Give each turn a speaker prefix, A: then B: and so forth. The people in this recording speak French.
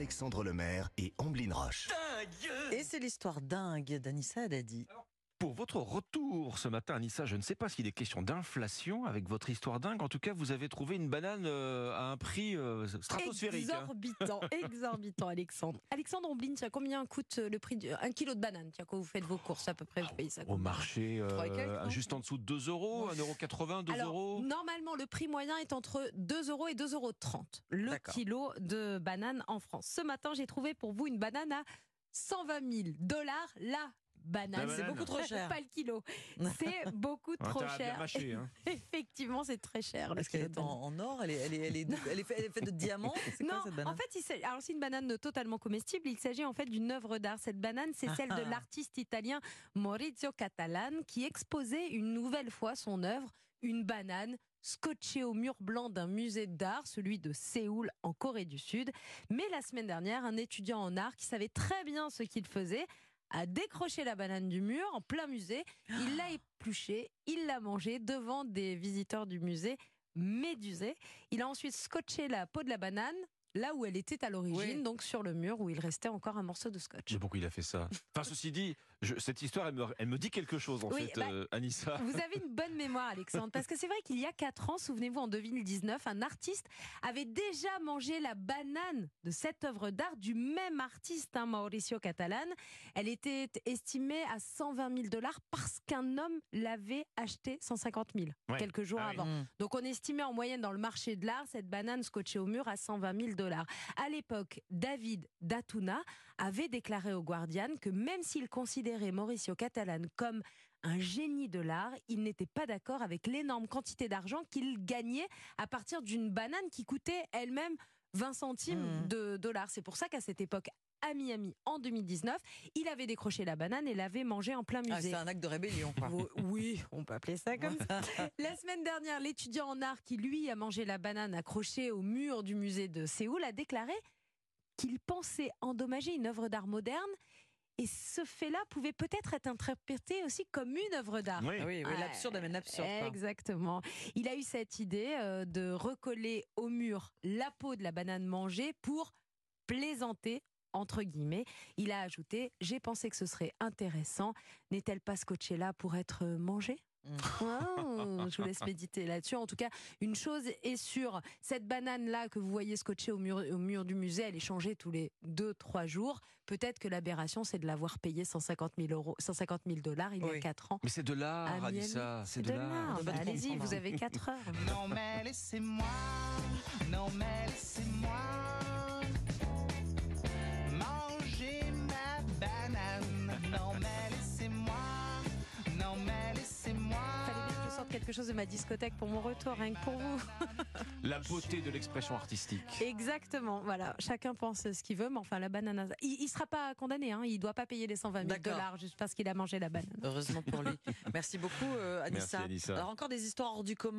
A: Alexandre Lemaire et Amblin Roche.
B: Et c'est l'histoire dingue d'Anissa Haddadi.
C: Pour votre retour ce matin, Anissa, je ne sais pas s'il est question d'inflation avec votre histoire dingue. En tout cas, vous avez trouvé une banane euh, à un prix euh, stratosphérique. hein.
D: Exorbitant, exorbitant, Alexandre. Alexandre Omblin, tiens, combien coûte le prix d'un kilo de banane Tiens, quand vous faites vos courses à peu près, vous payez ça
C: Au marché, euh,
B: quelques,
C: juste en dessous de 2 euros, 1,80€, 2
D: Alors,
C: euros.
D: normalement, le prix moyen est entre 2 euros et 2,30 euros le kilo de banane en France. Ce matin, j'ai trouvé pour vous une banane à 120 000 dollars la banane.
B: C'est beaucoup trop cher.
D: Pas le kilo. C'est beaucoup trop cher.
C: mâcher, hein.
D: Effectivement, c'est très cher.
B: Est-ce qu'elle est en, or elle est, elle, est, elle, est, elle, est fait- elle est faite de diamants quoi
D: Non,
B: cette
D: en fait, il s'agit- alors c'est une banane totalement comestible. Il s'agit en fait d'une œuvre d'art. Cette banane, c'est celle de
B: Ah.
D: l'artiste italien Maurizio Catalan qui exposait une nouvelle fois son œuvre, une banane scotchée au mur blanc d'un musée d'art, celui de Séoul en Corée du Sud. Mais la semaine dernière, un étudiant en art qui savait très bien ce qu'il faisait a décroché la banane du mur en plein musée. Il l'a épluchée, il l'a mangée devant des visiteurs du musée médusés. Il a ensuite scotché la peau de la banane là où elle était à l'origine,
B: Oui.
D: donc sur le mur où il restait encore un morceau de scotch.
C: Mais pourquoi il a fait ça Enfin, ceci dit, je- cette histoire, elle me, elle me dit quelque chose, en
D: Oui,
C: fait,
D: bah,
C: euh, Anissa.
D: Vous avez une bonne mémoire, Alexandre, parce que c'est vrai qu'il y a 4 ans, souvenez-vous, en 2019, un artiste avait déjà mangé la banane de cette œuvre d'art du même artiste, hein, Mauricio Catalan. Elle était estimée à 120 000 dollars parce qu'un homme l'avait achetée 150 000
C: Ouais.
D: quelques jours
C: Ah
D: avant.
B: Mmh.
D: Donc on estimait en moyenne dans le marché de l'art cette banane scotchée au mur à 120 000 dollars. À l'époque, David Datuna avait déclaré au Guardian que même s'il considérait Mauricio Catalan comme un génie de l'art, il n'était pas d'accord avec l'énorme quantité d'argent qu'il gagnait à partir d'une banane qui coûtait elle-même 20 centimes
B: Mhm.
D: de dollars. C'est pour ça qu'à cette époque, à Miami, en 2019, il avait décroché la banane et l'avait mangée en plein
B: Ah,
D: musée.
B: C'est un acte de rébellion. Quoi.
D: Ou- Oui, on peut appeler ça comme ça. La semaine dernière, l'étudiant en art qui, lui, a mangé la banane accrochée au mur du musée de Séoul a déclaré qu'il pensait endommager une œuvre d'art moderne. Et ce fait-là pouvait peut-être être interprété aussi comme une œuvre d'art.
C: Oui.
B: Oui, oui, l'absurde amène l'absurde.
D: Exactement. Il a eu cette idée euh, de recoller au mur la peau de la banane mangée pour plaisanter. Entre guillemets, il a ajouté J'ai pensé que ce serait intéressant. N'est-elle pas scotchée là pour être mangée?
B: Mm.
D: Oh, je vous laisse méditer là-dessus. En tout cas, une chose est sûre cette banane-là que vous voyez scotchée au mur, au mur du musée, elle est changée tous les 2-3 jours. Peut-être que l'aberration, c'est de l'avoir payée 150 000 euros, 150 000 dollars il y a
B: Oui.
D: 4 ans.
C: Mais c'est de l'art. Anissa. C'est
D: C'est
C: de l'art.
B: De
D: Bah, Allez-y, vous avez 4 heures.
E: Non mais laissez-moi, non mais laissez-moi
D: quelque chose de ma discothèque pour mon retour, rien que pour vous.
C: La beauté de l'expression artistique.
D: Exactement, voilà. Chacun pense ce qu'il veut, mais enfin, la banane. Il, il sera pas condamné, hein. il doit pas payer les 120 000
B: D'accord.
D: dollars juste parce qu'il a mangé la banane.
B: Heureusement pour lui. Merci beaucoup, euh, Anissa.
C: Merci, Anissa.
B: Alors, encore des histoires hors du commun.